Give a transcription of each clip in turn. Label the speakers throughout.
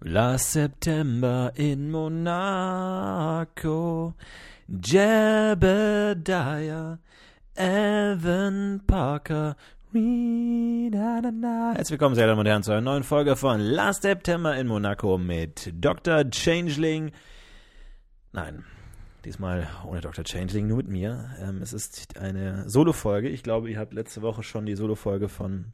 Speaker 1: Last September in Monaco. Jebediah, Evan Parker, Herzlich willkommen, sehr Damen und Herren, zu einer neuen Folge von Last September in Monaco mit Dr. Changeling. Nein, diesmal ohne Dr. Changeling, nur mit mir. Ähm, es ist eine Solo-Folge. Ich glaube, ihr habt letzte Woche schon die Solo-Folge von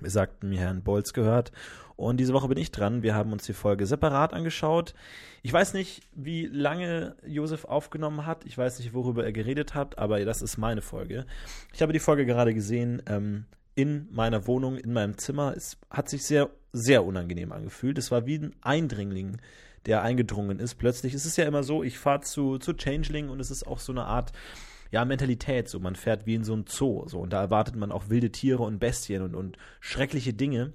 Speaker 1: besagten Herrn Bolz gehört. Und diese Woche bin ich dran. Wir haben uns die Folge separat angeschaut. Ich weiß nicht, wie lange Josef aufgenommen hat. Ich weiß nicht, worüber er geredet hat, aber das ist meine Folge. Ich habe die Folge gerade gesehen ähm, in meiner Wohnung, in meinem Zimmer. Es hat sich sehr, sehr unangenehm angefühlt. Es war wie ein Eindringling, der eingedrungen ist. Plötzlich ist es ja immer so, ich fahre zu, zu Changeling und es ist auch so eine Art ja, Mentalität. So, man fährt wie in so ein Zoo. So, und da erwartet man auch wilde Tiere und Bestien und, und schreckliche Dinge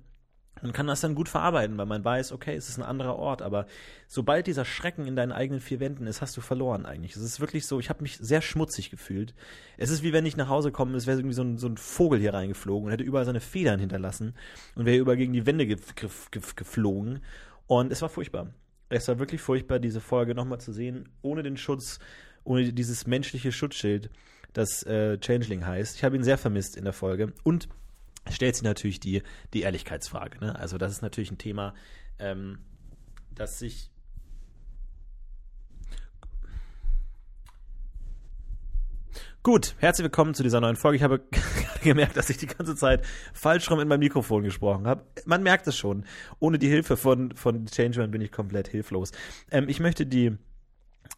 Speaker 1: und kann das dann gut verarbeiten, weil man weiß, okay, es ist ein anderer Ort, aber sobald dieser Schrecken in deinen eigenen vier Wänden ist, hast du verloren eigentlich. Es ist wirklich so, ich habe mich sehr schmutzig gefühlt. Es ist wie wenn ich nach Hause komme, es wäre irgendwie so ein, so ein, Vogel hier reingeflogen und hätte überall seine Federn hinterlassen und wäre überall gegen die Wände ge ge ge geflogen. Und es war furchtbar. Es war wirklich furchtbar, diese Folge nochmal zu sehen, ohne den Schutz, ohne dieses menschliche Schutzschild, das äh, Changeling heißt. Ich habe ihn sehr vermisst in der Folge. Und stellt sich natürlich die, die Ehrlichkeitsfrage. Ne? Also das ist natürlich ein Thema, ähm, das sich Gut, herzlich willkommen zu dieser neuen Folge. Ich habe gemerkt, dass ich die ganze Zeit falsch rum in mein Mikrofon gesprochen habe. Man merkt es schon. Ohne die Hilfe von, von Changeman bin ich komplett hilflos. Ähm, ich möchte die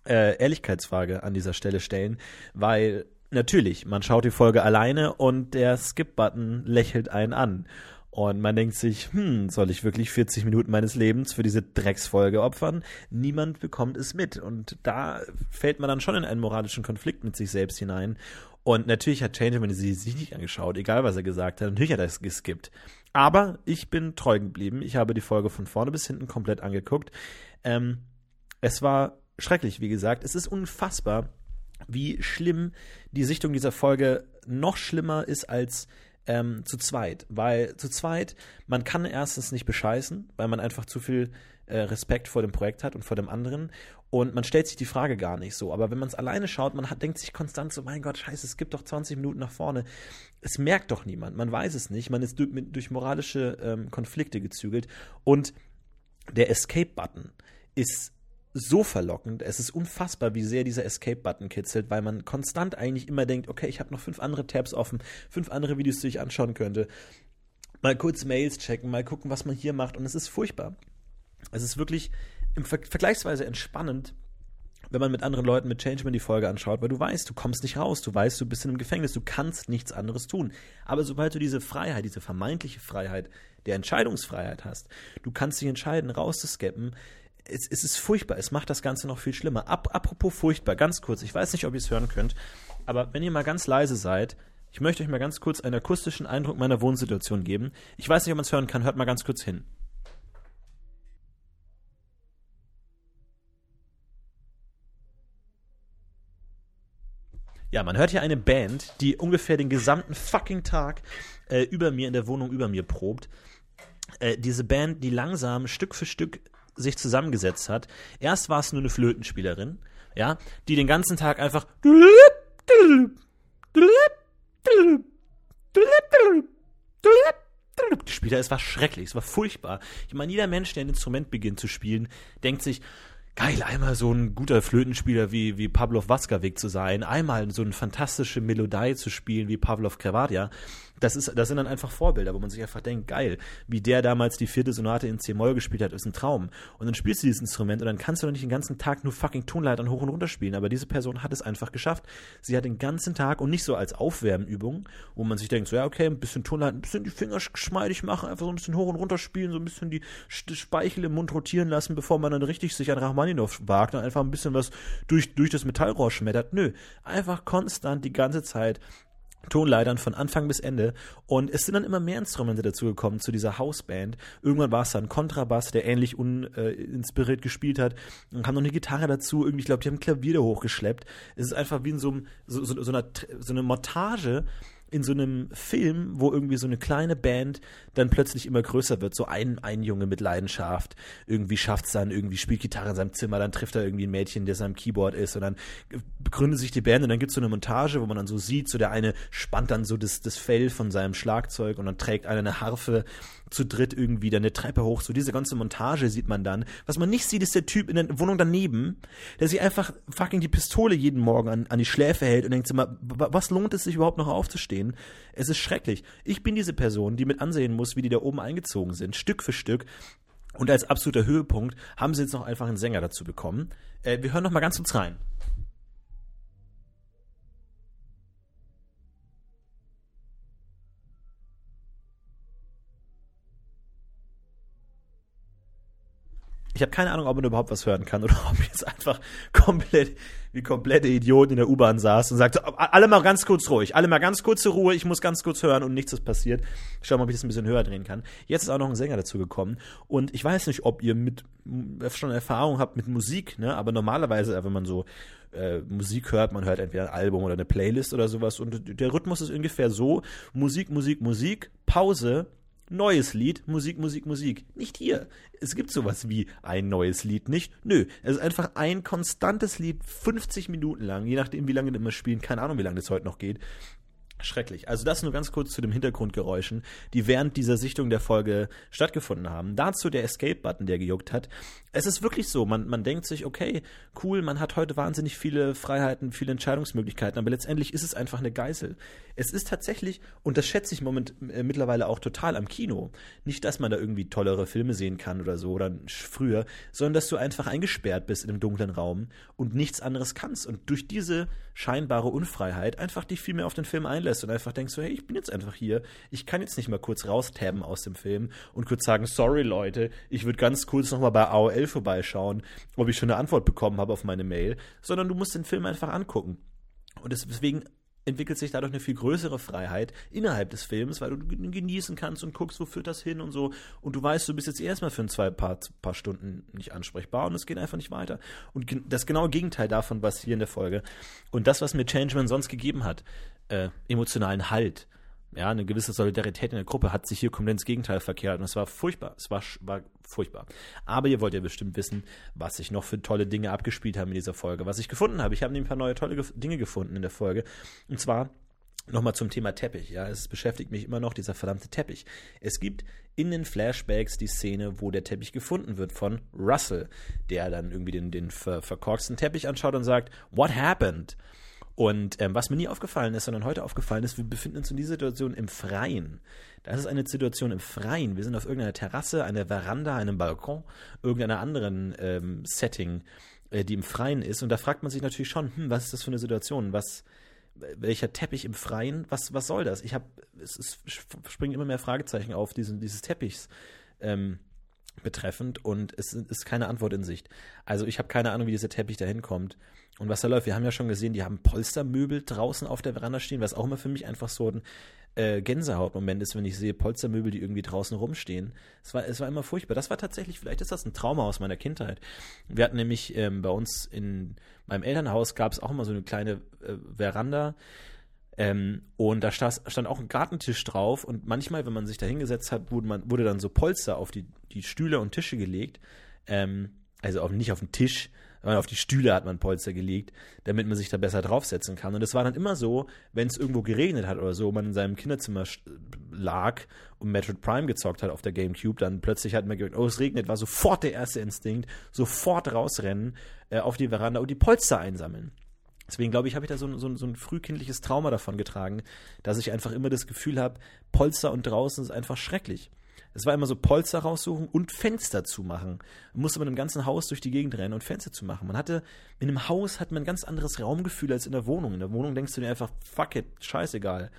Speaker 1: äh, Ehrlichkeitsfrage an dieser Stelle stellen, weil natürlich, man schaut die Folge alleine und der Skip-Button lächelt einen an. Und man denkt sich, hm, soll ich wirklich 40 Minuten meines Lebens für diese Drecksfolge opfern? Niemand bekommt es mit. Und da fällt man dann schon in einen moralischen Konflikt mit sich selbst hinein. Und natürlich hat Changeman sie sich nicht angeschaut, egal was er gesagt hat. Natürlich hat er es geskippt. Aber ich bin treu geblieben. Ich habe die Folge von vorne bis hinten komplett angeguckt. Ähm, es war schrecklich, wie gesagt. Es ist unfassbar, wie schlimm die Sichtung dieser Folge noch schlimmer ist als ähm, zu zweit. Weil zu zweit, man kann erstens nicht bescheißen, weil man einfach zu viel äh, Respekt vor dem Projekt hat und vor dem anderen. Und man stellt sich die Frage gar nicht so. Aber wenn man es alleine schaut, man hat, denkt sich konstant so, mein Gott, scheiße, es gibt doch 20 Minuten nach vorne. Es merkt doch niemand. Man weiß es nicht. Man ist durch, durch moralische ähm, Konflikte gezügelt. Und der Escape-Button ist so verlockend. Es ist unfassbar, wie sehr dieser Escape-Button kitzelt, weil man konstant eigentlich immer denkt, okay, ich habe noch fünf andere Tabs offen, fünf andere Videos, die ich anschauen könnte. Mal kurz Mails checken, mal gucken, was man hier macht. Und es ist furchtbar. Es ist wirklich im Ver vergleichsweise entspannend, wenn man mit anderen Leuten mit Changeman die Folge anschaut, weil du weißt, du kommst nicht raus, du weißt, du bist in einem Gefängnis, du kannst nichts anderes tun. Aber sobald du diese Freiheit, diese vermeintliche Freiheit der Entscheidungsfreiheit hast, du kannst dich entscheiden, rauszuskappen, es, es ist furchtbar. Es macht das Ganze noch viel schlimmer. Ap apropos furchtbar, ganz kurz. Ich weiß nicht, ob ihr es hören könnt, aber wenn ihr mal ganz leise seid, ich möchte euch mal ganz kurz einen akustischen Eindruck meiner Wohnsituation geben. Ich weiß nicht, ob man es hören kann. Hört mal ganz kurz hin. Ja, man hört hier eine Band, die ungefähr den gesamten fucking Tag äh, über mir in der Wohnung über mir probt. Äh, diese Band, die langsam Stück für Stück sich zusammengesetzt hat. Erst war es nur eine Flötenspielerin, ja, die den ganzen Tag einfach gespielt hat. Es war schrecklich, es war furchtbar. Ich meine, jeder Mensch, der ein Instrument beginnt zu spielen, denkt sich, geil, einmal so ein guter Flötenspieler wie, wie Pavlov Waskawik zu sein, einmal so eine fantastische Melodie zu spielen wie Pavlov Krevadia das, ist, das sind dann einfach Vorbilder, wo man sich einfach denkt, geil, wie der damals die vierte Sonate in C-Moll gespielt hat, ist ein Traum. Und dann spielst du dieses Instrument und dann kannst du doch nicht den ganzen Tag nur fucking Tonleitern hoch und runter spielen. Aber diese Person hat es einfach geschafft. Sie hat den ganzen Tag und nicht so als Aufwärmübung, wo man sich denkt, so ja, okay, ein bisschen Tonleitern, ein bisschen die Finger geschmeidig machen, einfach so ein bisschen hoch und runter spielen, so ein bisschen die Speichel im Mund rotieren lassen, bevor man dann richtig sich an Rachmaninov wagt und einfach ein bisschen was durch, durch das Metallrohr schmettert. Nö, einfach konstant die ganze Zeit Tonleitern von Anfang bis Ende. Und es sind dann immer mehr Instrumente dazugekommen zu dieser Hausband. Irgendwann war es dann Kontrabass, der ähnlich uninspiriert äh, gespielt hat. Dann kam noch eine Gitarre dazu. Irgendwie, ich glaube, die haben ein Klavier da hochgeschleppt. Es ist einfach wie in so, so, so, so, einer, so eine Montage in so einem Film, wo irgendwie so eine kleine Band dann plötzlich immer größer wird. So ein, ein Junge mit Leidenschaft. Irgendwie schafft es dann, irgendwie spielt Gitarre in seinem Zimmer, dann trifft er irgendwie ein Mädchen, der seinem Keyboard ist und dann begründet sich die Band und dann gibt es so eine Montage, wo man dann so sieht, so der eine spannt dann so das, das Fell von seinem Schlagzeug und dann trägt einer eine Harfe zu dritt irgendwie dann eine Treppe hoch. So diese ganze Montage sieht man dann. Was man nicht sieht, ist der Typ in der Wohnung daneben, der sich einfach fucking die Pistole jeden Morgen an, an die Schläfe hält und denkt immer, was lohnt es sich überhaupt noch aufzustehen? Es ist schrecklich. Ich bin diese Person, die mit ansehen muss, wie die da oben eingezogen sind, Stück für Stück. Und als absoluter Höhepunkt haben sie jetzt noch einfach einen Sänger dazu bekommen. Äh, wir hören noch mal ganz kurz rein. Ich habe keine Ahnung, ob man überhaupt was hören kann oder ob ich jetzt einfach komplett wie komplette Idioten in der U-Bahn saß und sagte, alle mal ganz kurz ruhig, alle mal ganz kurze Ruhe, ich muss ganz kurz hören und nichts ist passiert. Schauen mal, ob ich das ein bisschen höher drehen kann. Jetzt ist auch noch ein Sänger dazu gekommen und ich weiß nicht, ob ihr mit schon Erfahrung habt mit Musik, ne? aber normalerweise, wenn man so äh, Musik hört, man hört entweder ein Album oder eine Playlist oder sowas und der Rhythmus ist ungefähr so, Musik, Musik, Musik, Pause, Neues Lied, Musik, Musik, Musik. Nicht hier. Es gibt sowas wie ein neues Lied nicht. Nö, es ist einfach ein konstantes Lied, 50 Minuten lang, je nachdem, wie lange wir immer spielen. Keine Ahnung, wie lange das heute noch geht. Schrecklich. Also das nur ganz kurz zu den Hintergrundgeräuschen, die während dieser Sichtung der Folge stattgefunden haben. Dazu der Escape-Button, der gejuckt hat. Es ist wirklich so, man, man denkt sich, okay, cool, man hat heute wahnsinnig viele Freiheiten, viele Entscheidungsmöglichkeiten, aber letztendlich ist es einfach eine Geißel. Es ist tatsächlich, und das schätze ich moment, äh, mittlerweile auch total am Kino, nicht, dass man da irgendwie tollere Filme sehen kann oder so, oder früher, sondern dass du einfach eingesperrt bist in einem dunklen Raum und nichts anderes kannst. Und durch diese scheinbare Unfreiheit einfach dich viel mehr auf den Film einlässt und einfach denkst so, hey, ich bin jetzt einfach hier, ich kann jetzt nicht mal kurz raustaben aus dem Film und kurz sagen, sorry Leute, ich würde ganz kurz nochmal bei AOL vorbeischauen, ob ich schon eine Antwort bekommen habe auf meine Mail, sondern du musst den Film einfach angucken. Und deswegen entwickelt sich dadurch eine viel größere Freiheit innerhalb des Films, weil du genießen kannst und guckst, wo führt das hin und so. Und du weißt, du bist jetzt erstmal für ein zwei paar, paar Stunden nicht ansprechbar und es geht einfach nicht weiter. Und das genaue Gegenteil davon was hier in der Folge. Und das, was mir Changeman sonst gegeben hat, äh, emotionalen Halt, ja, eine gewisse Solidarität in der Gruppe hat sich hier komplett ins Gegenteil verkehrt und es war furchtbar. Es war, war furchtbar. Aber ihr wollt ja bestimmt wissen, was sich noch für tolle Dinge abgespielt haben in dieser Folge. Was ich gefunden habe. Ich habe ein paar neue tolle Dinge gefunden in der Folge. Und zwar Nochmal zum Thema Teppich, ja, es beschäftigt mich immer noch dieser verdammte Teppich. Es gibt in den Flashbacks die Szene, wo der Teppich gefunden wird von Russell, der dann irgendwie den, den ver verkorksten Teppich anschaut und sagt, What happened? Und ähm, was mir nie aufgefallen ist, sondern heute aufgefallen ist, wir befinden uns in dieser Situation im Freien. Das ist eine Situation im Freien. Wir sind auf irgendeiner Terrasse, einer Veranda, einem Balkon, irgendeiner anderen ähm, Setting, äh, die im Freien ist. Und da fragt man sich natürlich schon, hm, was ist das für eine Situation? Was, welcher Teppich im Freien? Was, was soll das? Ich habe, es, es springen immer mehr Fragezeichen auf diesen, dieses Teppichs. Ähm, betreffend und es ist keine Antwort in Sicht. Also ich habe keine Ahnung, wie dieser Teppich da hinkommt. Und was da läuft, wir haben ja schon gesehen, die haben Polstermöbel draußen auf der Veranda stehen, was auch immer für mich einfach so ein äh, Gänsehautmoment ist, wenn ich sehe Polstermöbel, die irgendwie draußen rumstehen. Es war, es war immer furchtbar. Das war tatsächlich, vielleicht ist das ein Trauma aus meiner Kindheit. Wir hatten nämlich ähm, bei uns in meinem Elternhaus gab es auch immer so eine kleine äh, Veranda. Ähm, und da stand, stand, auch ein Gartentisch drauf und manchmal, wenn man sich da hingesetzt hat, wurde, man, wurde dann so Polster auf die, die Stühle und Tische gelegt. Ähm, also auf, nicht auf den Tisch, auf die Stühle hat man Polster gelegt, damit man sich da besser draufsetzen kann. Und es war dann immer so, wenn es irgendwo geregnet hat oder so, man in seinem Kinderzimmer lag und Metroid Prime gezockt hat auf der Gamecube, dann plötzlich hat man gedacht, oh, es regnet, war sofort der erste Instinkt, sofort rausrennen äh, auf die Veranda und die Polster einsammeln. Deswegen glaube ich, habe ich da so, so, so, ein frühkindliches Trauma davon getragen, dass ich einfach immer das Gefühl habe, Polster und draußen ist einfach schrecklich. Es war immer so Polster raussuchen und Fenster zu machen. Man musste man im ganzen Haus durch die Gegend rennen und Fenster zu machen. Man hatte, in einem Haus hat man ein ganz anderes Raumgefühl als in der Wohnung. In der Wohnung denkst du dir einfach, fuck it, scheißegal.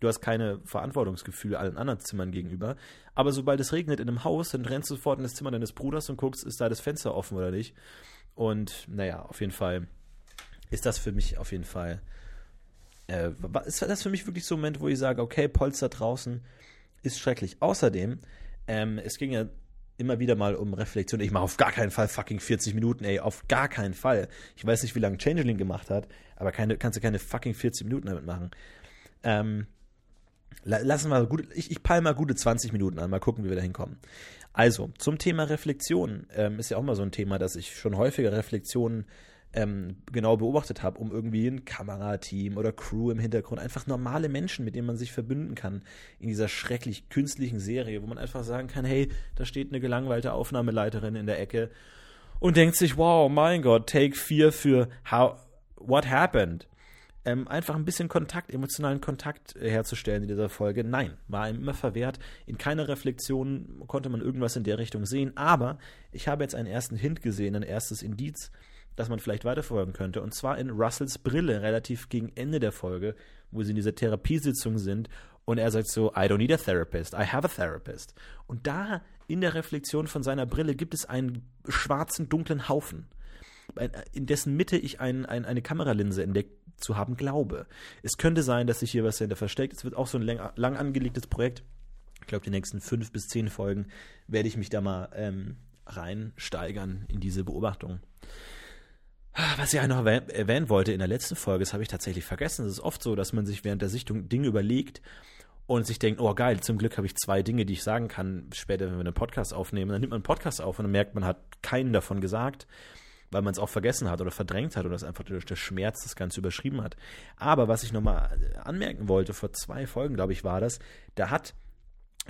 Speaker 1: Du hast keine Verantwortungsgefühle allen anderen Zimmern gegenüber. Aber sobald es regnet in einem Haus, dann rennst du sofort in das Zimmer deines Bruders und guckst, ist da das Fenster offen oder nicht. Und naja, auf jeden Fall ist das für mich auf jeden Fall, äh, ist das für mich wirklich so ein Moment, wo ich sage, okay, Polster draußen, ist schrecklich. Außerdem, ähm, es ging ja immer wieder mal um Reflexion. Ich mache auf gar keinen Fall fucking 40 Minuten, ey, auf gar keinen Fall. Ich weiß nicht, wie lange Changeling gemacht hat, aber keine, kannst du keine fucking 40 Minuten damit machen. Ähm, Lassen wir gut, ich, ich peile mal gute 20 Minuten an, mal gucken, wie wir da hinkommen. Also, zum Thema Reflexion ähm, ist ja auch mal so ein Thema, dass ich schon häufiger Reflexionen ähm, genau beobachtet habe, um irgendwie ein Kamerateam oder Crew im Hintergrund, einfach normale Menschen, mit denen man sich verbünden kann in dieser schrecklich künstlichen Serie, wo man einfach sagen kann, hey, da steht eine gelangweilte Aufnahmeleiterin in der Ecke und denkt sich, wow, mein Gott, Take 4 für how, What Happened? Ähm, einfach ein bisschen Kontakt, emotionalen Kontakt herzustellen in dieser Folge. Nein, war ihm immer verwehrt. In keiner Reflexion konnte man irgendwas in der Richtung sehen. Aber ich habe jetzt einen ersten Hint gesehen, ein erstes Indiz, das man vielleicht weiterverfolgen könnte. Und zwar in Russells Brille, relativ gegen Ende der Folge, wo sie in dieser Therapiesitzung sind. Und er sagt so, I don't need a therapist, I have a therapist. Und da in der Reflexion von seiner Brille gibt es einen schwarzen, dunklen Haufen, in dessen Mitte ich ein, ein, eine Kameralinse entdeckt zu haben glaube. Es könnte sein, dass sich hier was dahinter versteckt. Es wird auch so ein lang, lang angelegtes Projekt. Ich glaube, die nächsten fünf bis zehn Folgen werde ich mich da mal ähm, reinsteigern in diese Beobachtung. Was ich noch erwähnen wollte in der letzten Folge, das habe ich tatsächlich vergessen. Es ist oft so, dass man sich während der Sichtung Dinge überlegt und sich denkt, oh geil, zum Glück habe ich zwei Dinge, die ich sagen kann, später, wenn wir einen Podcast aufnehmen. Dann nimmt man einen Podcast auf und dann merkt, man hat keinen davon gesagt, weil man es auch vergessen hat oder verdrängt hat oder es einfach durch den Schmerz das Ganze überschrieben hat. Aber was ich nochmal anmerken wollte, vor zwei Folgen, glaube ich, war das, da hat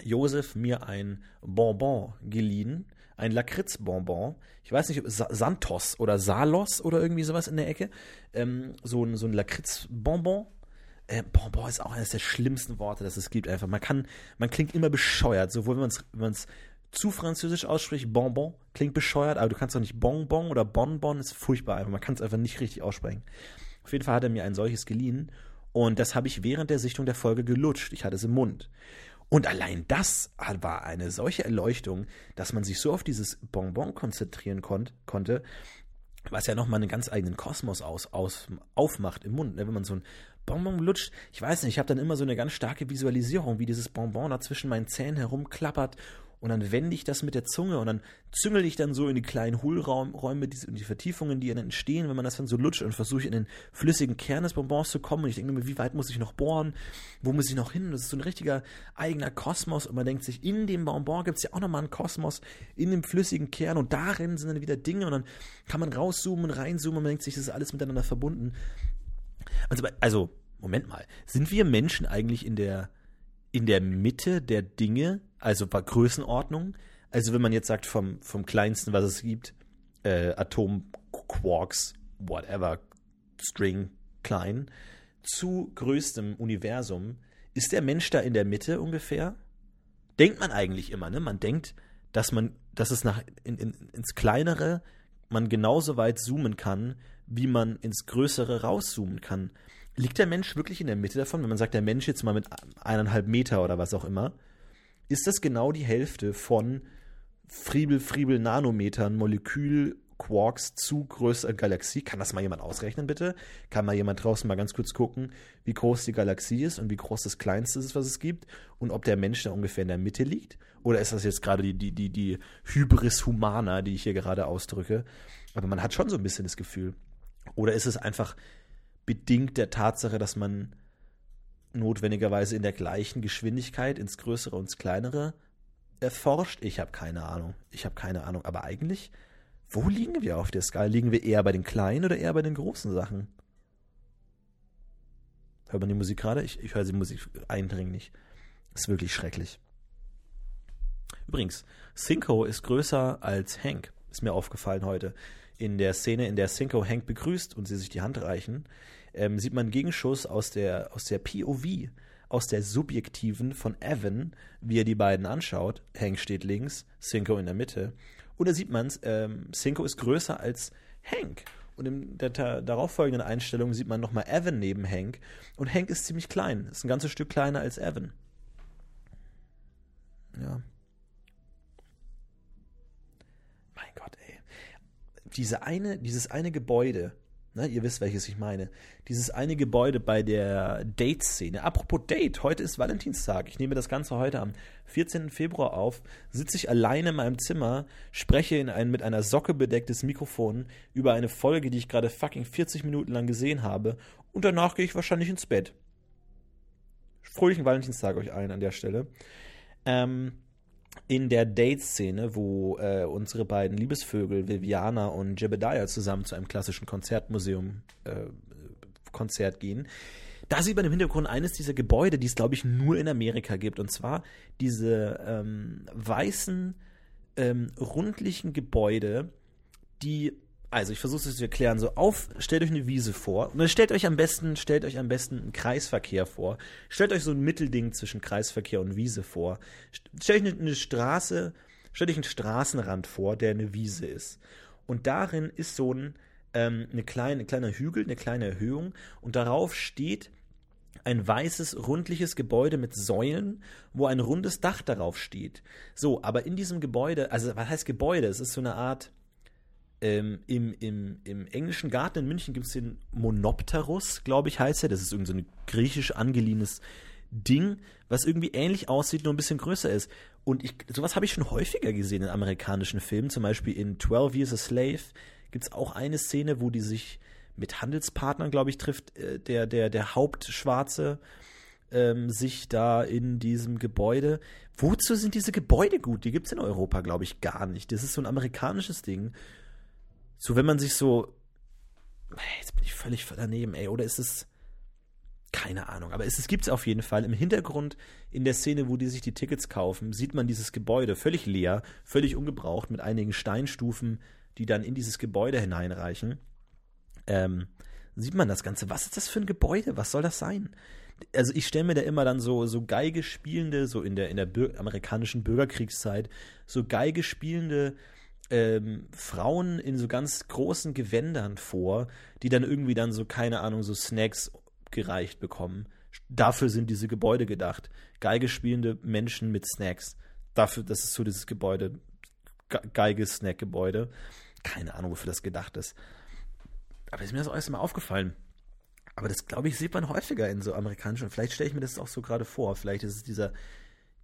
Speaker 1: Josef mir ein Bonbon geliehen, ein Lakritzbonbon. Ich weiß nicht, Santos oder Salos oder irgendwie sowas in der Ecke. Ähm, so ein, so ein Lakritzbonbon. Äh, Bonbon ist auch eines der schlimmsten Worte, das es gibt. Einfach, man kann, man klingt immer bescheuert, sowohl wenn man es zu französisch ausspricht. Bonbon klingt bescheuert, aber du kannst doch nicht Bonbon oder Bonbon, ist furchtbar einfach. Man kann es einfach nicht richtig aussprechen. Auf jeden Fall hat er mir ein solches geliehen und das habe ich während der Sichtung der Folge gelutscht. Ich hatte es im Mund. Und allein das war eine solche Erleuchtung, dass man sich so auf dieses Bonbon konzentrieren kon konnte, was ja nochmal einen ganz eigenen Kosmos aus, aus, aufmacht im Mund. Ne? Wenn man so ein Bonbon lutscht, ich weiß nicht, ich habe dann immer so eine ganz starke Visualisierung, wie dieses Bonbon da zwischen meinen Zähnen herumklappert. Und dann wende ich das mit der Zunge und dann züngel ich dann so in die kleinen Hohlräume, die, die Vertiefungen, die dann entstehen, wenn man das dann so lutscht und versuche in den flüssigen Kern des Bonbons zu kommen. Und ich denke mir, wie weit muss ich noch bohren, wo muss ich noch hin? Das ist so ein richtiger eigener Kosmos. Und man denkt sich, in dem Bonbon gibt es ja auch nochmal einen Kosmos, in dem flüssigen Kern und darin sind dann wieder Dinge. Und dann kann man rauszoomen reinzoomen. Und man denkt sich, das ist alles miteinander verbunden. Also, also Moment mal, sind wir Menschen eigentlich in der in der Mitte der Dinge, also bei Größenordnung. Also wenn man jetzt sagt, vom, vom kleinsten, was es gibt, äh, Atom, Quarks, whatever, String, klein, zu größtem Universum, ist der Mensch da in der Mitte ungefähr? Denkt man eigentlich immer, ne? Man denkt, dass man, dass es nach in, in, ins Kleinere man genauso weit zoomen kann, wie man ins Größere rauszoomen kann. Liegt der Mensch wirklich in der Mitte davon, wenn man sagt, der Mensch jetzt mal mit eineinhalb Meter oder was auch immer? Ist das genau die Hälfte von Friebel, Friebel, Nanometern, Molekül, Quarks zu größerer Galaxie? Kann das mal jemand ausrechnen, bitte? Kann mal jemand draußen mal ganz kurz gucken, wie groß die Galaxie ist und wie groß das Kleinste ist, was es gibt? Und ob der Mensch da ungefähr in der Mitte liegt? Oder ist das jetzt gerade die, die, die, die Hybris Humana, die ich hier gerade ausdrücke? Aber man hat schon so ein bisschen das Gefühl. Oder ist es einfach bedingt der Tatsache, dass man notwendigerweise in der gleichen Geschwindigkeit ins Größere und ins Kleinere erforscht? Ich habe keine Ahnung. Ich habe keine Ahnung. Aber eigentlich, wo liegen wir auf der Skala? Liegen wir eher bei den kleinen oder eher bei den großen Sachen? Hört man die Musik gerade? Ich, ich höre die Musik eindringlich. Ist wirklich schrecklich. Übrigens, Cinco ist größer als Hank. Ist mir aufgefallen heute in der Szene, in der Cinco Hank begrüßt und sie sich die Hand reichen, ähm, sieht man einen Gegenschuss aus der, aus der POV, aus der subjektiven von Evan, wie er die beiden anschaut. Hank steht links, Cinco in der Mitte. Und da sieht man es, ähm, Cinco ist größer als Hank. Und in der darauffolgenden Einstellung sieht man nochmal Evan neben Hank. Und Hank ist ziemlich klein, ist ein ganzes Stück kleiner als Evan. Ja. Mein Gott, diese eine, dieses eine Gebäude, ne, ihr wisst, welches ich meine, dieses eine Gebäude bei der Date-Szene. Apropos Date, heute ist Valentinstag. Ich nehme das Ganze heute am 14. Februar auf, sitze ich alleine in meinem Zimmer, spreche in ein mit einer Socke bedecktes Mikrofon über eine Folge, die ich gerade fucking 40 Minuten lang gesehen habe und danach gehe ich wahrscheinlich ins Bett. fröhlichen Valentinstag euch allen an der Stelle. Ähm, in der Date-Szene, wo äh, unsere beiden Liebesvögel Viviana und Jebediah zusammen zu einem klassischen Konzertmuseum äh, Konzert gehen, da sieht man im Hintergrund eines dieser Gebäude, die es, glaube ich, nur in Amerika gibt. Und zwar diese ähm, weißen, ähm, rundlichen Gebäude, die also ich versuche es zu erklären, so auf, stellt euch eine Wiese vor und stellt euch am besten, stellt euch am besten einen Kreisverkehr vor. Stellt euch so ein Mittelding zwischen Kreisverkehr und Wiese vor. Stellt euch eine, eine Straße, stellt euch einen Straßenrand vor, der eine Wiese ist. Und darin ist so ein, ähm, eine kleine, ein kleiner Hügel, eine kleine Erhöhung und darauf steht ein weißes, rundliches Gebäude mit Säulen, wo ein rundes Dach darauf steht. So, aber in diesem Gebäude, also was heißt Gebäude? Es ist so eine Art, ähm, im, im, Im englischen Garten in München gibt es den Monopterus, glaube ich, heißt er. Das ist irgendwie so ein griechisch angeliehenes Ding, was irgendwie ähnlich aussieht, nur ein bisschen größer ist. Und ich, sowas habe ich schon häufiger gesehen in amerikanischen Filmen. Zum Beispiel in 12 Years a Slave gibt es auch eine Szene, wo die sich mit Handelspartnern, glaube ich, trifft. Äh, der, der, der Hauptschwarze ähm, sich da in diesem Gebäude. Wozu sind diese Gebäude gut? Die gibt es in Europa, glaube ich, gar nicht. Das ist so ein amerikanisches Ding so wenn man sich so, jetzt bin ich völlig daneben, ey, oder ist es, keine Ahnung, aber es, gibt es auf jeden Fall. Im Hintergrund, in der Szene, wo die sich die Tickets kaufen, sieht man dieses Gebäude völlig leer, völlig ungebraucht, mit einigen Steinstufen, die dann in dieses Gebäude hineinreichen. Ähm, sieht man das Ganze. Was ist das für ein Gebäude? Was soll das sein? Also ich stelle mir da immer dann so, so Geige spielende, so in der, in der amerikanischen Bürgerkriegszeit, so Geige spielende ähm, Frauen in so ganz großen Gewändern vor, die dann irgendwie dann so, keine Ahnung, so Snacks gereicht bekommen. Dafür sind diese Gebäude gedacht. Geige spielende Menschen mit Snacks. Dafür, das ist so dieses Gebäude. Geige-Snack-Gebäude. Keine Ahnung, wofür das gedacht ist. Aber ist mir das erst mal aufgefallen. Aber das, glaube ich, sieht man häufiger in so amerikanischen. Vielleicht stelle ich mir das auch so gerade vor. Vielleicht ist es dieser,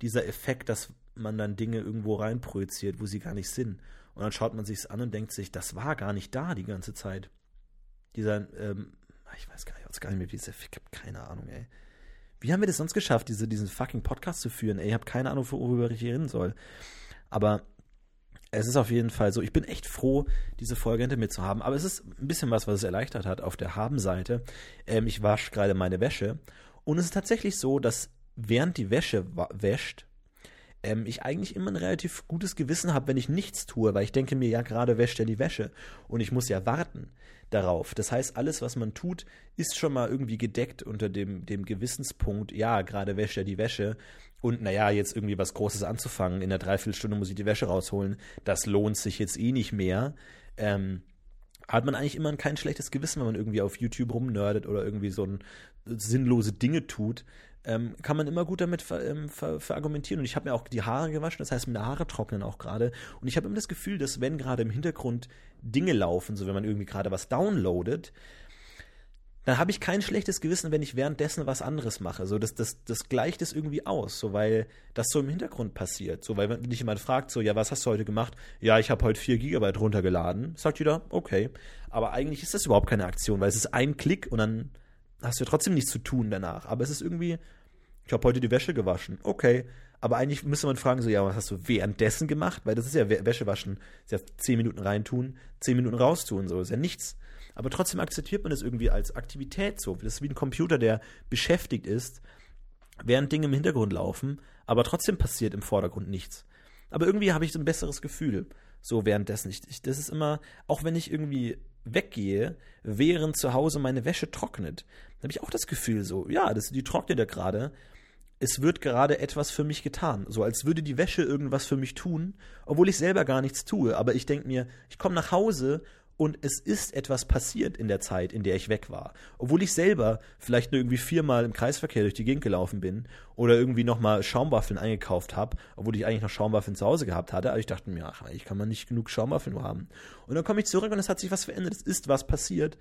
Speaker 1: dieser Effekt, dass man dann Dinge irgendwo reinprojiziert, wo sie gar nicht sind. Und dann schaut man sich es an und denkt sich, das war gar nicht da die ganze Zeit. Dieser, ähm, ich weiß gar nicht, gar nicht mehr, wie dieser, ich habe keine Ahnung, ey. Wie haben wir das sonst geschafft, diese, diesen fucking Podcast zu führen? Ey, ich habe keine Ahnung, worüber ich reden soll. Aber es ist auf jeden Fall so, ich bin echt froh, diese Folge hinter mir zu haben. Aber es ist ein bisschen was, was es erleichtert hat auf der Haben-Seite. Ähm, ich wasche gerade meine Wäsche. Und es ist tatsächlich so, dass während die Wäsche wäscht, ähm, ich eigentlich immer ein relativ gutes Gewissen habe, wenn ich nichts tue, weil ich denke mir, ja, gerade wäscht er die Wäsche und ich muss ja warten darauf. Das heißt, alles, was man tut, ist schon mal irgendwie gedeckt unter dem, dem Gewissenspunkt, ja, gerade wäscht er die Wäsche und naja, jetzt irgendwie was Großes anzufangen, in der Dreiviertelstunde muss ich die Wäsche rausholen, das lohnt sich jetzt eh nicht mehr. Ähm, hat man eigentlich immer kein schlechtes Gewissen, wenn man irgendwie auf YouTube rumnerdet oder irgendwie so ein sinnlose Dinge tut, ähm, kann man immer gut damit ver, ähm, ver, verargumentieren. Und ich habe mir auch die Haare gewaschen, das heißt, meine Haare trocknen auch gerade. Und ich habe immer das Gefühl, dass wenn gerade im Hintergrund Dinge laufen, so wenn man irgendwie gerade was downloadet, dann habe ich kein schlechtes Gewissen, wenn ich währenddessen was anderes mache. So, das, das, das gleicht es irgendwie aus, so weil das so im Hintergrund passiert. So, weil wenn dich jemand fragt, so, ja, was hast du heute gemacht? Ja, ich habe heute 4 Gigabyte runtergeladen. Sagt jeder, okay. Aber eigentlich ist das überhaupt keine Aktion, weil es ist ein Klick und dann hast du trotzdem nichts zu tun danach. Aber es ist irgendwie, ich habe heute die Wäsche gewaschen. Okay. Aber eigentlich müsste man fragen, so, ja, was hast du währenddessen gemacht? Weil das ist ja Wäsche waschen. Ist ja zehn Minuten reintun, zehn Minuten raustun, so. Ist ja nichts. Aber trotzdem akzeptiert man das irgendwie als Aktivität so. Das ist wie ein Computer, der beschäftigt ist, während Dinge im Hintergrund laufen, aber trotzdem passiert im Vordergrund nichts. Aber irgendwie habe ich so ein besseres Gefühl, so währenddessen. Ich, ich, das ist immer, auch wenn ich irgendwie weggehe, während zu Hause meine Wäsche trocknet, dann habe ich auch das Gefühl so, ja, das, die trocknet ja gerade. Es wird gerade etwas für mich getan, so als würde die Wäsche irgendwas für mich tun, obwohl ich selber gar nichts tue. Aber ich denke mir, ich komme nach Hause und es ist etwas passiert in der Zeit, in der ich weg war. Obwohl ich selber vielleicht nur irgendwie viermal im Kreisverkehr durch die Gegend gelaufen bin oder irgendwie nochmal Schaumwaffeln eingekauft habe, obwohl ich eigentlich noch Schaumwaffeln zu Hause gehabt hatte. Aber ich dachte mir, ach, ich kann man nicht genug Schaumwaffeln haben. Und dann komme ich zurück und es hat sich was verändert. Es ist was passiert.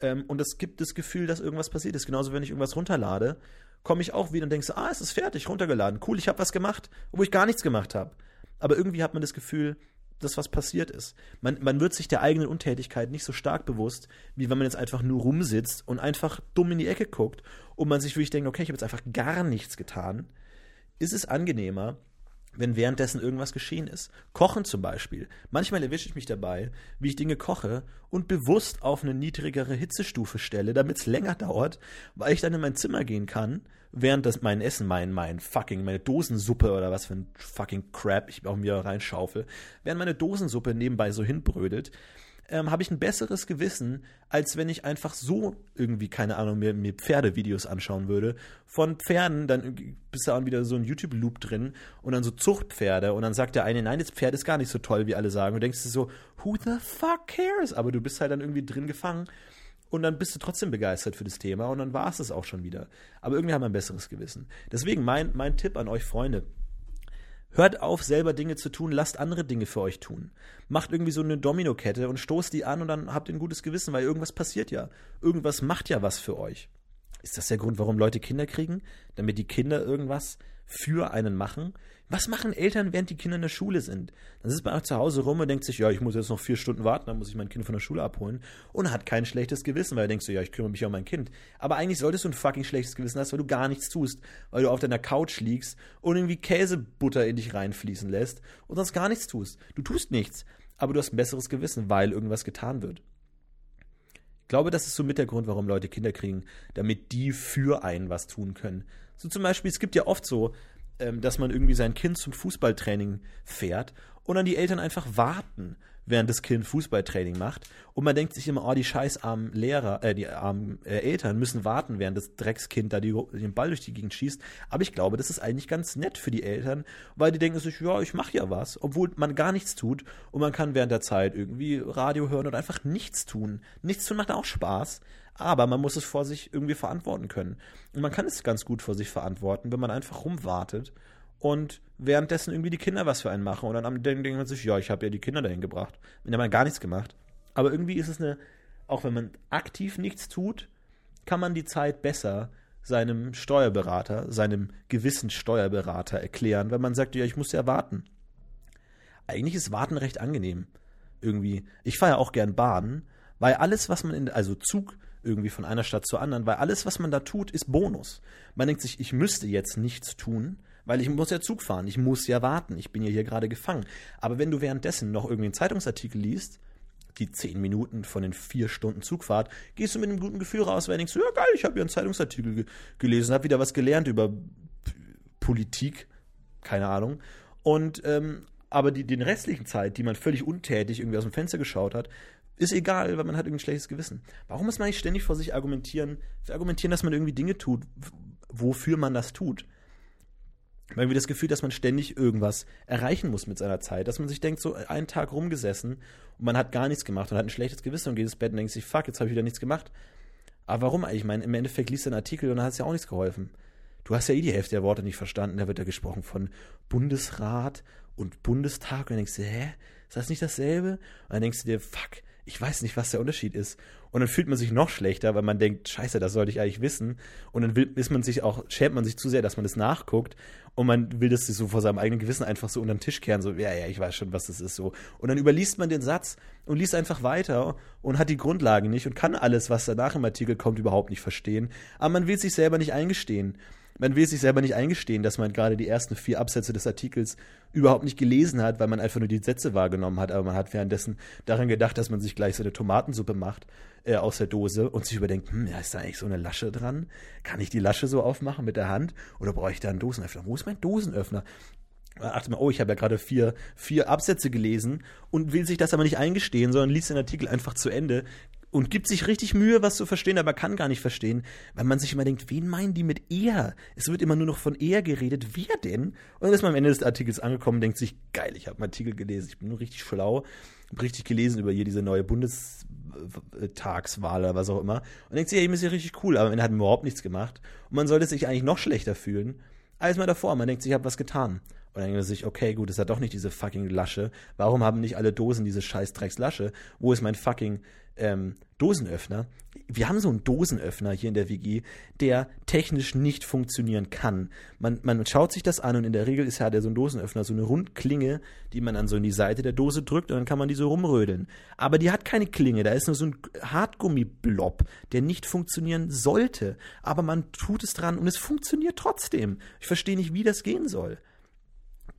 Speaker 1: Ähm, und es gibt das Gefühl, dass irgendwas passiert ist. Genauso, wenn ich irgendwas runterlade, komme ich auch wieder und denke so, ah, es ist fertig, runtergeladen. Cool, ich habe was gemacht, obwohl ich gar nichts gemacht habe. Aber irgendwie hat man das Gefühl, das, was passiert ist. Man, man wird sich der eigenen Untätigkeit nicht so stark bewusst, wie wenn man jetzt einfach nur rumsitzt und einfach dumm in die Ecke guckt und man sich wirklich denkt, okay, ich habe jetzt einfach gar nichts getan. Ist es angenehmer, wenn währenddessen irgendwas geschehen ist. Kochen zum Beispiel. Manchmal erwische ich mich dabei, wie ich Dinge koche und bewusst auf eine niedrigere Hitzestufe stelle, damit es länger dauert, weil ich dann in mein Zimmer gehen kann, während das mein Essen, mein, mein fucking, meine Dosensuppe oder was für ein fucking Crap ich auch mir reinschaufel, während meine Dosensuppe nebenbei so hinbrödelt, ähm, habe ich ein besseres Gewissen, als wenn ich einfach so irgendwie, keine Ahnung, mir, mir Pferdevideos anschauen würde. Von Pferden, dann bist du auch wieder so ein YouTube-Loop drin und dann so Zuchtpferde und dann sagt der eine, nein, das Pferd ist gar nicht so toll, wie alle sagen. Und du denkst dir so, who the fuck cares? Aber du bist halt dann irgendwie drin gefangen und dann bist du trotzdem begeistert für das Thema und dann war es das auch schon wieder. Aber irgendwie haben wir ein besseres Gewissen. Deswegen mein, mein Tipp an euch Freunde, Hört auf, selber Dinge zu tun, lasst andere Dinge für euch tun. Macht irgendwie so eine Dominokette und stoßt die an und dann habt ihr ein gutes Gewissen, weil irgendwas passiert ja. Irgendwas macht ja was für euch. Ist das der Grund, warum Leute Kinder kriegen? Damit die Kinder irgendwas für einen machen? Was machen Eltern, während die Kinder in der Schule sind? Dann sitzt man auch zu Hause rum und denkt sich, ja, ich muss jetzt noch vier Stunden warten, dann muss ich mein Kind von der Schule abholen. Und hat kein schlechtes Gewissen, weil er denkt so, ja, ich kümmere mich um mein Kind. Aber eigentlich solltest du ein fucking schlechtes Gewissen haben, weil du gar nichts tust, weil du auf deiner Couch liegst und irgendwie Käsebutter in dich reinfließen lässt und sonst gar nichts tust. Du tust nichts, aber du hast ein besseres Gewissen, weil irgendwas getan wird. Ich glaube, das ist so mit der Grund, warum Leute Kinder kriegen, damit die für einen was tun können. So zum Beispiel, es gibt ja oft so, dass man irgendwie sein Kind zum Fußballtraining fährt und dann die Eltern einfach warten, während das Kind Fußballtraining macht. Und man denkt sich immer, oh, die scheiß armen Lehrer, äh, die armen äh, Eltern müssen warten, während das Dreckskind da die, den Ball durch die Gegend schießt. Aber ich glaube, das ist eigentlich ganz nett für die Eltern, weil die denken sich, ja, ich mache ja was, obwohl man gar nichts tut. Und man kann während der Zeit irgendwie Radio hören und einfach nichts tun. Nichts tun macht auch Spaß aber man muss es vor sich irgendwie verantworten können. Und man kann es ganz gut vor sich verantworten, wenn man einfach rumwartet und währenddessen irgendwie die Kinder was für einen machen und dann denkt man sich, ja, ich habe ja die Kinder dahin gebracht. Wenn man gar nichts gemacht. Aber irgendwie ist es eine, auch wenn man aktiv nichts tut, kann man die Zeit besser seinem Steuerberater, seinem gewissen Steuerberater erklären, wenn man sagt, ja, ich muss ja warten. Eigentlich ist Warten recht angenehm. Irgendwie. Ich fahre ja auch gern Bahn, weil alles, was man in, also Zug, irgendwie von einer Stadt zur anderen, weil alles, was man da tut, ist Bonus. Man denkt sich, ich müsste jetzt nichts tun, weil ich muss ja Zug fahren, ich muss ja warten, ich bin ja hier gerade gefangen. Aber wenn du währenddessen noch irgendwie einen Zeitungsartikel liest, die zehn Minuten von den vier Stunden Zugfahrt, gehst du mit einem guten Gefühl raus, weil du denkst, ja geil, ich habe hier einen Zeitungsartikel ge gelesen, habe wieder was gelernt über P Politik, keine Ahnung. Und ähm, aber die, den restlichen Zeit, die man völlig untätig irgendwie aus dem Fenster geschaut hat, ist egal, weil man hat irgendwie ein schlechtes Gewissen. Warum muss man nicht ständig vor sich argumentieren, argumentieren, dass man irgendwie Dinge tut, wofür man das tut? Man hat das Gefühl, dass man ständig irgendwas erreichen muss mit seiner Zeit, dass man sich denkt, so einen Tag rumgesessen und man hat gar nichts gemacht und hat ein schlechtes Gewissen und geht ins Bett und denkt sich, fuck, jetzt habe ich wieder nichts gemacht. Aber warum eigentlich? Ich meine, im Endeffekt liest du einen Artikel und dann hat es ja auch nichts geholfen. Du hast ja eh die Hälfte der Worte nicht verstanden. Da wird ja gesprochen von Bundesrat und Bundestag und dann denkst du, hä? Ist das nicht dasselbe? Und dann denkst du dir, fuck, ich weiß nicht, was der Unterschied ist. Und dann fühlt man sich noch schlechter, weil man denkt, scheiße, das sollte ich eigentlich wissen. Und dann will, ist man sich auch, schämt man sich zu sehr, dass man das nachguckt. Und man will das so vor seinem eigenen Gewissen einfach so unter den Tisch kehren, so, ja, ja, ich weiß schon, was das ist, so. Und dann überliest man den Satz und liest einfach weiter und hat die Grundlagen nicht und kann alles, was danach im Artikel kommt, überhaupt nicht verstehen. Aber man will sich selber nicht eingestehen man will sich selber nicht eingestehen, dass man gerade die ersten vier Absätze des Artikels überhaupt nicht gelesen hat, weil man einfach nur die Sätze wahrgenommen hat, aber man hat währenddessen daran gedacht, dass man sich gleich so eine Tomatensuppe macht äh, aus der Dose und sich überdenkt, hm, ja, ist da eigentlich so eine Lasche dran? Kann ich die Lasche so aufmachen mit der Hand oder brauche ich da einen Dosenöffner? Wo ist mein Dosenöffner? Da dachte man, oh, ich habe ja gerade vier, vier Absätze gelesen und will sich das aber nicht eingestehen, sondern liest den Artikel einfach zu Ende und gibt sich richtig Mühe, was zu verstehen, aber kann gar nicht verstehen, weil man sich immer denkt, wen meinen die mit er? Es wird immer nur noch von er geredet, wer denn? Und dann ist man am Ende des Artikels angekommen und denkt sich, geil, ich habe einen Artikel gelesen, ich bin nur richtig schlau, habe richtig gelesen über hier diese neue Bundestagswahl oder was auch immer und denkt sich, ja, ihm ist ja richtig cool, aber am hat man überhaupt nichts gemacht und man sollte sich eigentlich noch schlechter fühlen als mal davor. Man denkt sich, ich habe was getan. Und dann denkt man sich, okay, gut, es hat doch nicht diese fucking Lasche. Warum haben nicht alle Dosen diese scheiß Dreckslasche? Wo ist mein fucking ähm, Dosenöffner? Wir haben so einen Dosenöffner hier in der WG, der technisch nicht funktionieren kann. Man, man schaut sich das an und in der Regel ist ja der so ein Dosenöffner so eine Rundklinge, die man dann so in die Seite der Dose drückt und dann kann man die so rumrödeln. Aber die hat keine Klinge, da ist nur so ein Hartgummiblob, der nicht funktionieren sollte. Aber man tut es dran und es funktioniert trotzdem. Ich verstehe nicht, wie das gehen soll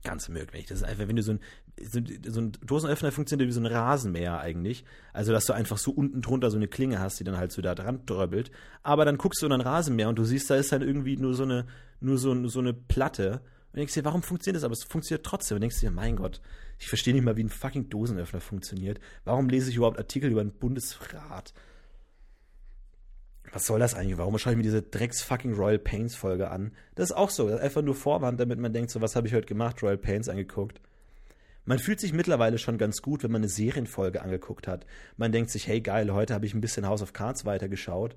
Speaker 1: ganz möglich. Das ist einfach, wenn du so ein, so, so ein Dosenöffner funktioniert wie so ein Rasenmäher eigentlich. Also, dass du einfach so unten drunter so eine Klinge hast, die dann halt so da dran dröbbelt. Aber dann guckst du in ein Rasenmäher und du siehst, da ist halt irgendwie nur so eine, nur so, so eine Platte. Und denkst dir, warum funktioniert das? Aber es funktioniert trotzdem. Und denkst dir, mein Gott, ich verstehe nicht mal, wie ein fucking Dosenöffner funktioniert. Warum lese ich überhaupt Artikel über einen Bundesrat? Was soll das eigentlich? Warum schaue ich mir diese Drecks fucking Royal Pains Folge an? Das ist auch so, das ist einfach nur Vorwand, damit man denkt, so was habe ich heute gemacht, Royal Pains angeguckt. Man fühlt sich mittlerweile schon ganz gut, wenn man eine Serienfolge angeguckt hat. Man denkt sich, hey geil, heute habe ich ein bisschen House of Cards weitergeschaut.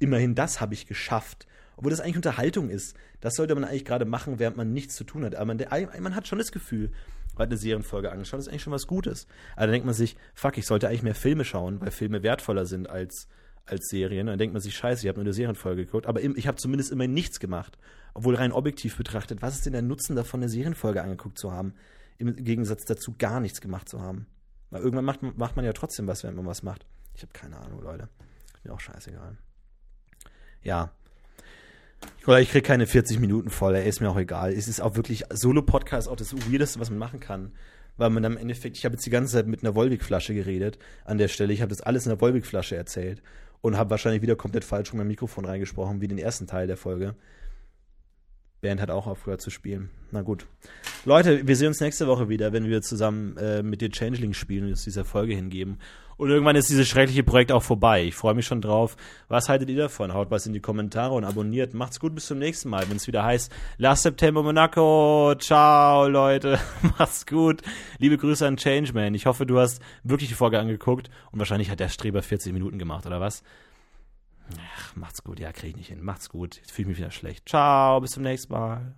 Speaker 1: Immerhin das habe ich geschafft. Obwohl das eigentlich Unterhaltung ist. Das sollte man eigentlich gerade machen, während man nichts zu tun hat. Aber man, man hat schon das Gefühl, heute eine Serienfolge angeschaut, das ist eigentlich schon was Gutes. Aber dann denkt man sich, fuck, ich sollte eigentlich mehr Filme schauen, weil Filme wertvoller sind als als Serien. Dann denkt man sich, scheiße, ich habe nur eine Serienfolge geguckt. Aber ich habe zumindest immerhin nichts gemacht. Obwohl rein objektiv betrachtet, was ist denn der Nutzen davon, eine Serienfolge angeguckt zu haben? Im Gegensatz dazu gar nichts gemacht zu haben. Weil irgendwann macht, macht man ja trotzdem was, wenn man was macht. Ich habe keine Ahnung, Leute. Ist mir auch scheißegal. Ja. Oder ich krieg keine 40 Minuten voll, ey, ist mir auch egal. Es ist auch wirklich, Solo-Podcast auch das Weirdeste, was man machen kann weil man am Endeffekt, ich habe jetzt die ganze Zeit mit einer Volvic-Flasche geredet an der Stelle. Ich habe das alles in der Volvic-Flasche erzählt und habe wahrscheinlich wieder komplett falsch rum mein Mikrofon reingesprochen, wie den ersten Teil der Folge. Band hat auch aufgehört zu spielen. Na gut. Leute, wir sehen uns nächste Woche wieder, wenn wir zusammen äh, mit dir Changeling spielen und uns dieser Folge hingeben. Und irgendwann ist dieses schreckliche Projekt auch vorbei. Ich freue mich schon drauf. Was haltet ihr davon? Haut was in die Kommentare und abonniert. Macht's gut, bis zum nächsten Mal, wenn es wieder heißt Last September Monaco. Ciao, Leute. Macht's gut. Liebe Grüße an Changeman. Ich hoffe, du hast wirklich die Folge angeguckt und wahrscheinlich hat der Streber 40 Minuten gemacht, oder was? Ach, macht's gut. Ja, krieg ich nicht hin. Macht's gut. Jetzt fühle ich mich wieder schlecht. Ciao, bis zum nächsten Mal.